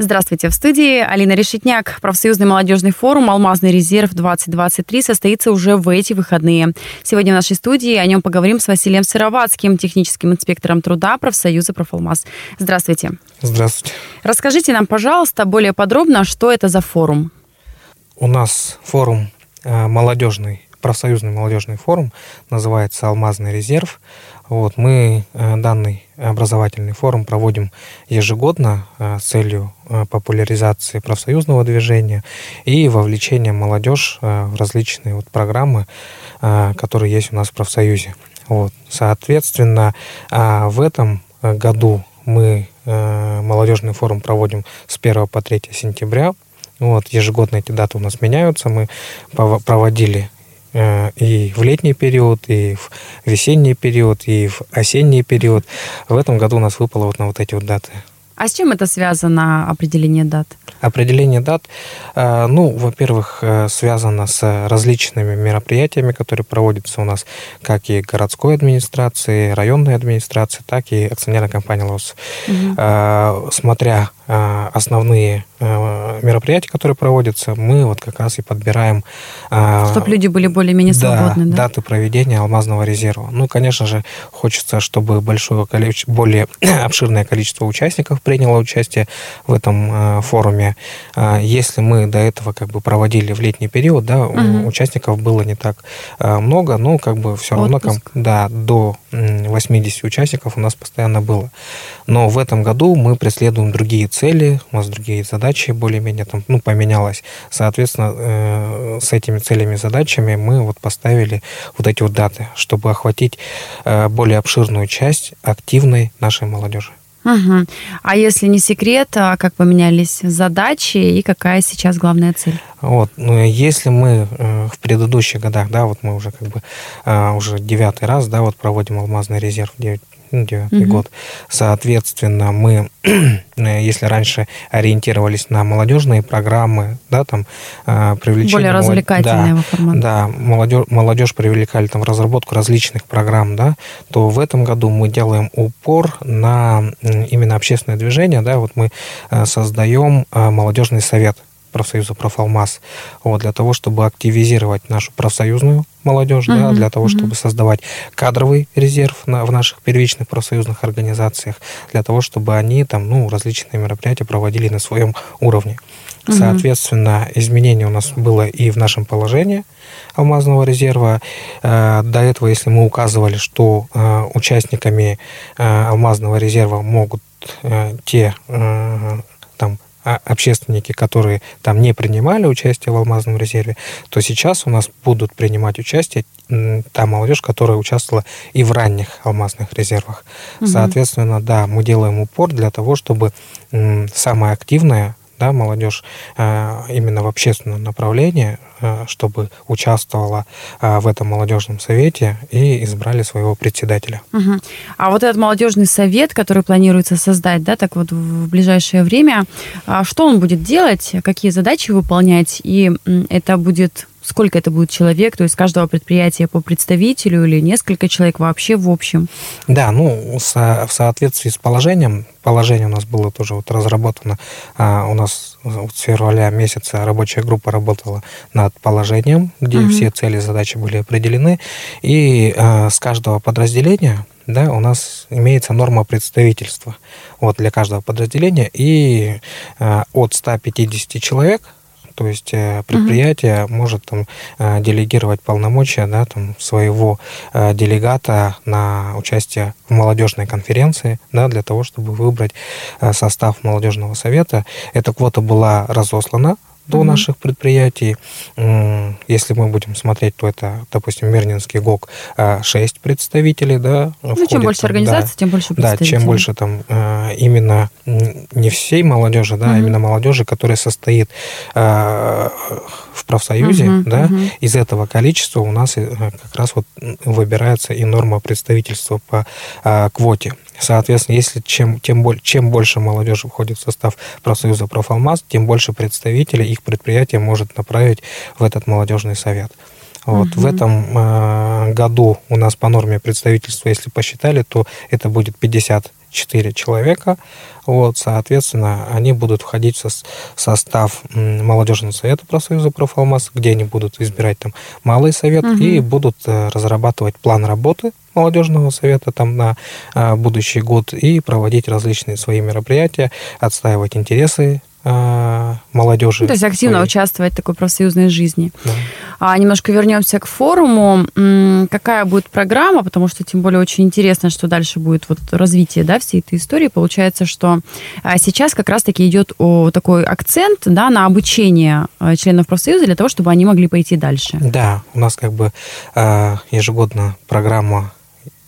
Здравствуйте. В студии Алина Решетняк. Профсоюзный молодежный форум «Алмазный резерв-2023» состоится уже в эти выходные. Сегодня в нашей студии о нем поговорим с Василием Сыроватским, техническим инспектором труда профсоюза «Профалмаз». Здравствуйте. Здравствуйте. Расскажите нам, пожалуйста, более подробно, что это за форум? У нас форум э, молодежный, профсоюзный молодежный форум, называется «Алмазный резерв». Вот, мы э, данный образовательный форум проводим ежегодно э, с целью э, популяризации профсоюзного движения и вовлечения молодежь в различные вот программы, которые есть у нас в профсоюзе. Вот, соответственно, в этом году мы молодежный форум проводим с 1 по 3 сентября. Вот, ежегодно эти даты у нас меняются. Мы проводили и в летний период, и в весенний период, и в осенний период. В этом году у нас выпало вот на вот эти вот даты. А с чем это связано, определение дат? Определение дат, э, ну, во-первых, э, связано с различными мероприятиями, которые проводятся у нас как и городской администрации, районной администрации, так и акционерной компании ЛОС. Угу. Смотря основные Э, мероприятий, которые проводятся, мы вот как раз и подбираем... Э, Чтобы люди были более-менее свободны, да, даты проведения алмазного резерва. Ну, конечно же, хочется, чтобы большое количество, более обширное количество участников приняло участие в этом форуме. Если мы до этого как бы проводили в летний период, да, угу. участников было не так много, но как бы все равно, да, до 80 участников у нас постоянно было. Но в этом году мы преследуем другие цели, у нас другие задачи, более-менее там, ну, поменялось. Соответственно, э, с этими целями и задачами мы вот поставили вот эти вот даты, чтобы охватить э, более обширную часть активной нашей молодежи. Угу. А если не секрет, а как поменялись задачи и какая сейчас главная цель? Вот, ну, если мы э, в предыдущих годах, да, вот мы уже как бы э, уже девятый раз, да, вот проводим алмазный резерв 9 девятый угу. год. Соответственно, мы, если раньше ориентировались на молодежные программы, да, там а, привлечение... Более развлекательного да, формата. Да, молодежь, молодежь привлекали там в разработку различных программ, да, то в этом году мы делаем упор на именно общественное движение, да, вот мы э, создаем э, молодежный совет профсоюза «Профалмаз», вот, для того, чтобы активизировать нашу профсоюзную молодежь, uh-huh, да, для того, чтобы создавать кадровый резерв на, в наших первичных профсоюзных организациях, для того, чтобы они там, ну, различные мероприятия проводили на своем уровне. Uh-huh. Соответственно, изменение у нас было и в нашем положении алмазного резерва. Э, до этого, если мы указывали, что э, участниками э, алмазного резерва могут те там а общественники, которые там не принимали участие в алмазном резерве, то сейчас у нас будут принимать участие та молодежь, которая участвовала и в ранних алмазных резервах. Угу. Соответственно, да, мы делаем упор для того, чтобы самая активная да, молодежь э, именно в общественном направлении, э, чтобы участвовала э, в этом молодежном совете и избрали своего председателя. Угу. А вот этот молодежный совет, который планируется создать, да, так вот в ближайшее время, а что он будет делать, какие задачи выполнять, и это будет сколько это будет человек, то есть каждого предприятия по представителю или несколько человек вообще в общем? Да, ну, со, в соответствии с положением, положение у нас было тоже вот разработано, а, у нас вот с февраля месяца рабочая группа работала над положением, где угу. все цели и задачи были определены, и а, с каждого подразделения да, у нас имеется норма представительства вот, для каждого подразделения, и э, от 150 человек то есть э, предприятие угу. может там э, делегировать полномочия да, там, своего э, делегата на участие в молодежной конференции да, для того, чтобы выбрать состав молодежного совета. Эта квота была разослана до mm-hmm. наших предприятий. Если мы будем смотреть, то это, допустим, Мирнинский ГОК 6 представителей, да. Ну, входит, чем больше организаций, да, тем больше представителей. Да, чем больше там э, именно не всей молодежи, да, mm-hmm. а именно молодежи, которая состоит в профсоюзе, mm-hmm. да, mm-hmm. из этого количества у нас э, как раз вот выбирается и норма представительства по квоте. Соответственно, если чем, тем, чем больше молодежи входит в состав профсоюза «Профалмаз», тем больше представителей их предприятия может направить в этот молодежный совет. Вот. Угу. В этом э, году у нас по норме представительства, если посчитали, то это будет 54 человека. Вот, соответственно, они будут входить в состав молодежного совета профсоюза «Профалмаз», где они будут избирать там малый совет угу. и будут э, разрабатывать план работы молодежного совета там на а, будущий год и проводить различные свои мероприятия, отстаивать интересы а, молодежи. Ну, то есть активно своей. участвовать в такой профсоюзной жизни. Да. А, немножко вернемся к форуму. Какая будет программа, потому что тем более очень интересно, что дальше будет вот развитие да, всей этой истории. Получается, что а, сейчас как раз-таки идет такой акцент да, на обучение членов профсоюза для того, чтобы они могли пойти дальше. Да, у нас как бы ежегодно программа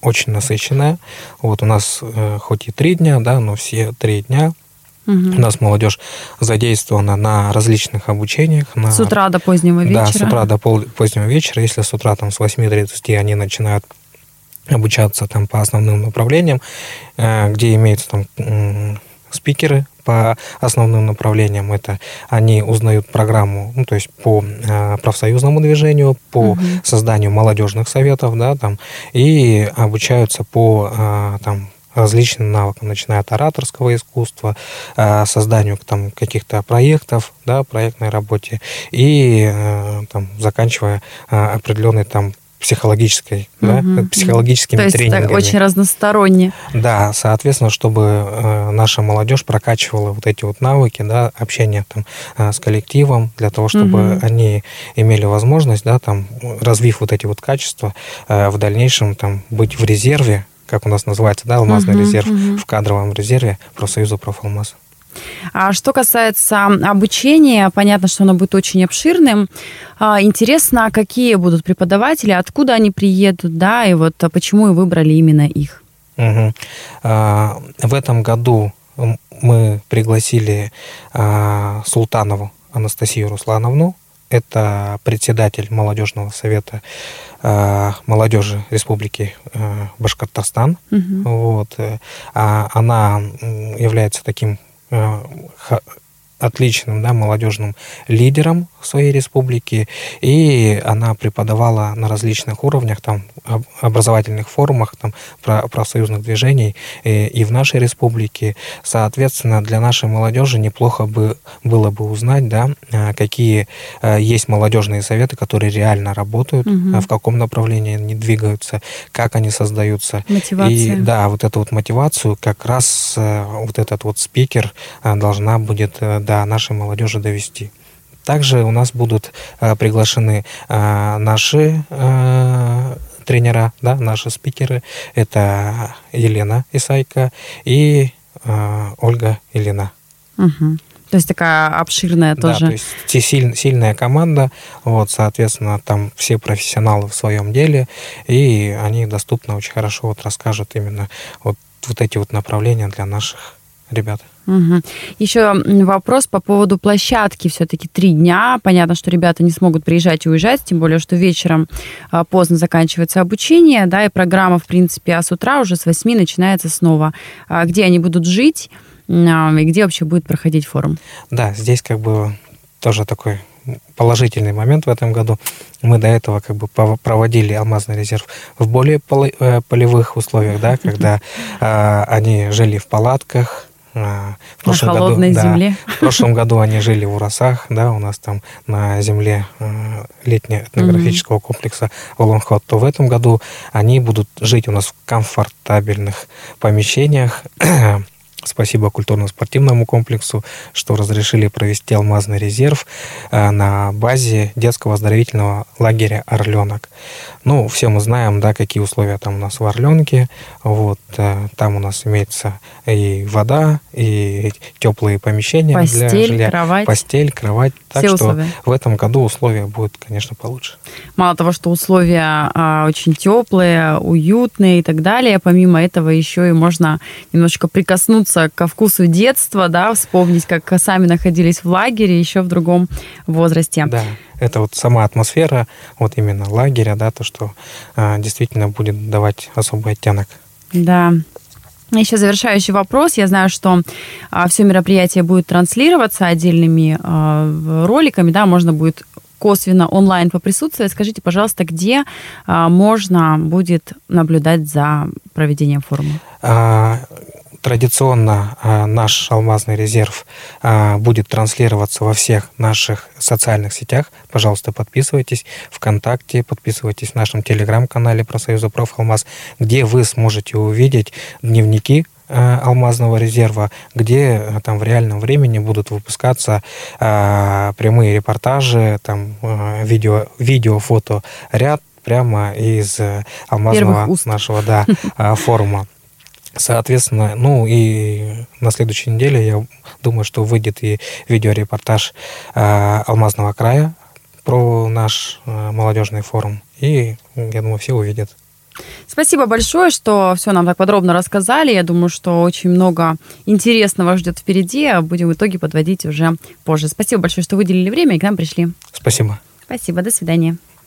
очень насыщенная. Вот у нас э, хоть и три дня, да, но все три дня Угу. У нас молодежь задействована на различных обучениях. На, с утра до позднего вечера? Да, с утра до пол, позднего вечера. Если с утра там, с 8.30 они начинают обучаться там, по основным направлениям, э, где имеются там спикеры по основным направлениям. Это они узнают программу, ну, то есть по э, профсоюзному движению, по угу. созданию молодежных советов, да, там, и обучаются по э, там, различным навыкам, начиная от ораторского искусства, э, созданию там, каких-то проектов, да, проектной работе, и э, там, заканчивая э, определенной там психологической, угу, да, психологическими То есть тренингами. Это очень разносторонне. Да, соответственно, чтобы э, наша молодежь прокачивала вот эти вот навыки, да, общения там э, с коллективом, для того, чтобы угу. они имели возможность, да, там, развив вот эти вот качества, э, в дальнейшем там быть в резерве, как у нас называется, да, алмазный угу, резерв, угу. в кадровом резерве профсоюза профалмаз. А что касается обучения, понятно, что оно будет очень обширным. А, интересно, какие будут преподаватели, откуда они приедут, да, и вот почему вы выбрали именно их? Угу. В этом году мы пригласили а, Султанову Анастасию Руслановну, это председатель молодежного совета э, молодежи Республики э, Башкортостан. Угу. Вот. Э, а она является таким отличным да, молодежным лидером своей республики, и она преподавала на различных уровнях, там, образовательных форумах, там, профсоюзных движений и, и в нашей республике. Соответственно, для нашей молодежи неплохо бы было бы узнать, да, а, какие а, есть молодежные советы, которые реально работают, угу. в каком направлении они двигаются, как они создаются. Мотивация. И да, вот эту вот мотивацию как раз вот этот вот спикер должна будет до нашей молодежи довести. Также у нас будут э, приглашены э, наши э, тренера, да, наши спикеры. Это Елена Исайка и Ольга Елена. Угу. То есть такая обширная тоже. Да, то есть силь, сильная команда, вот, соответственно, там все профессионалы в своем деле, и они доступно очень хорошо вот расскажут именно вот, вот эти вот направления для наших ребят. Угу. Еще вопрос по поводу площадки. Все-таки три дня. Понятно, что ребята не смогут приезжать и уезжать, тем более, что вечером а, поздно заканчивается обучение, да, и программа, в принципе, а с утра уже с 8 начинается снова. А где они будут жить а, и где вообще будет проходить форум? Да, здесь как бы тоже такой положительный момент в этом году. Мы до этого как бы проводили алмазный резерв в более э, полевых условиях, да, когда они жили в палатках, в прошлом на холодной году, земле. Да, в прошлом году они жили в Урасах, да, у нас там на земле э, летнего этнографического комплекса Волонхот, то в этом году они будут жить у нас в комфортабельных помещениях, Спасибо культурно-спортивному комплексу, что разрешили провести алмазный резерв э, на базе детского оздоровительного лагеря «Орленок». Ну, все мы знаем, да, какие условия там у нас в Орленке. Вот, э, там у нас имеется и вода, и теплые помещения Постель, для жилья. кровать. Постель, кровать. Так все что условия. в этом году условия будут, конечно, получше. Мало того, что условия а, очень теплые, уютные и так далее, помимо этого еще и можно немножечко прикоснуться ко вкусу детства, да, вспомнить, как сами находились в лагере еще в другом возрасте. Да, это вот сама атмосфера, вот именно лагеря, да, то, что а, действительно будет давать особый оттенок. Да. Еще завершающий вопрос. Я знаю, что а, все мероприятие будет транслироваться отдельными а, роликами, да, можно будет косвенно онлайн поприсутствовать. Скажите, пожалуйста, где а, можно будет наблюдать за проведением форума? А, традиционно а, наш алмазный резерв а, будет транслироваться во всех наших социальных сетях. Пожалуйста, подписывайтесь ВКонтакте, подписывайтесь в нашем телеграм-канале про Союза Профалмаз, где вы сможете увидеть дневники а, алмазного резерва, где там в реальном времени будут выпускаться а, прямые репортажи, там а, видео, видео, фото, ряд прямо из алмазного нашего да, форума. Соответственно, ну и на следующей неделе, я думаю, что выйдет и видеорепортаж э, Алмазного края про наш э, молодежный форум. И, я думаю, все увидят. Спасибо большое, что все нам так подробно рассказали. Я думаю, что очень много интересного ждет впереди, а будем в итоге подводить уже позже. Спасибо большое, что выделили время и к нам пришли. Спасибо. Спасибо, до свидания.